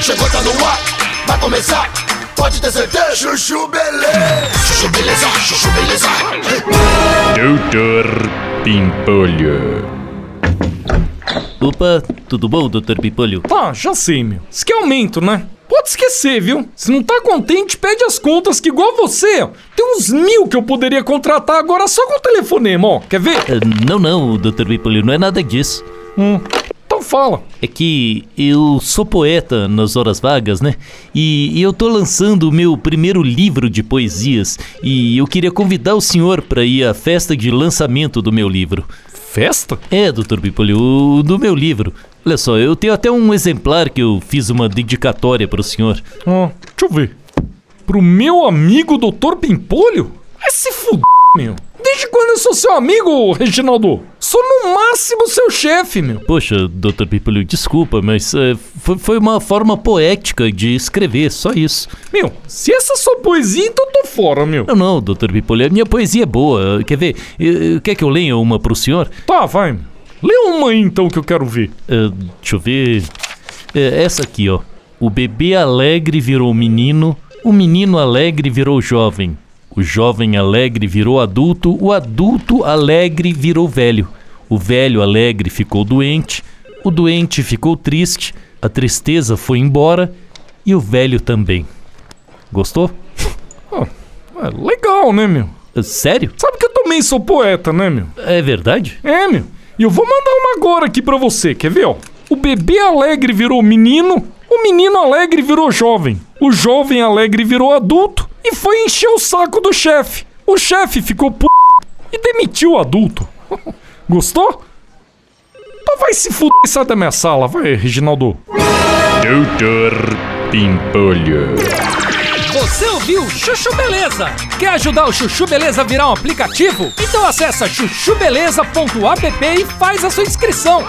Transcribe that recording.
Chegou, tá no ar, vai começar. Pode ter certeza. Chuchu beleza. Chuchu beleza, chuchu beleza. Doutor Pimpolho. Opa, tudo bom, Dr. Pimpolho? Ah, já sei, meu. Isso que é aumento, né? Pode esquecer, viu? Se não tá contente, pede as contas que igual você. Tem uns mil que eu poderia contratar agora só com o telefonema, ó. Quer ver? Ah, não, não, Dr. Pimpolho, não é nada disso. Hum. Então fala. É que eu sou poeta nas horas vagas, né? E, e eu tô lançando o meu primeiro livro de poesias e eu queria convidar o senhor para ir à festa de lançamento do meu livro. Festa? É, Dr. Pipolho, o do meu livro. Olha só, eu tenho até um exemplar que eu fiz uma dedicatória para o senhor. Ó, deixa eu ver. Pro meu amigo Dr. Pimpolho? Vai se fuder, meu. Desde quando eu sou seu amigo, Reginaldo? Sou no máximo seu chefe, meu. Poxa, Dr. Pipolho, desculpa, mas é, foi, foi uma forma poética de escrever, só isso. Meu, se essa é sua poesia, então eu tô fora, meu. Não, não, Dr. Pipolho, a minha poesia é boa. Quer ver? Quer que eu leia uma pro senhor? Tá, vai. Lê uma aí então que eu quero ver. Eh, deixa eu ver. É, essa aqui, ó. O bebê alegre virou menino, o menino alegre virou jovem. O jovem alegre virou adulto, o adulto alegre virou velho. O velho alegre ficou doente, o doente ficou triste, a tristeza foi embora e o velho também. Gostou? Ah, é legal, né, meu? Eh, Sério? Sabe que eu também sou poeta, né, meu? É verdade? É, meu. E eu vou mandar uma agora aqui pra você, quer ver, ó? O bebê alegre virou menino, o menino alegre virou jovem, o jovem alegre virou adulto e foi encher o saco do chefe. O chefe ficou p... e demitiu o adulto. Gostou? Então vai se fuder e sai da minha sala, vai, Reginaldo. Doutor Pimpolho. Você ouviu Chuchu Beleza? Quer ajudar o Chuchu Beleza a virar um aplicativo? Então acessa chuchubeleza.app e faz a sua inscrição.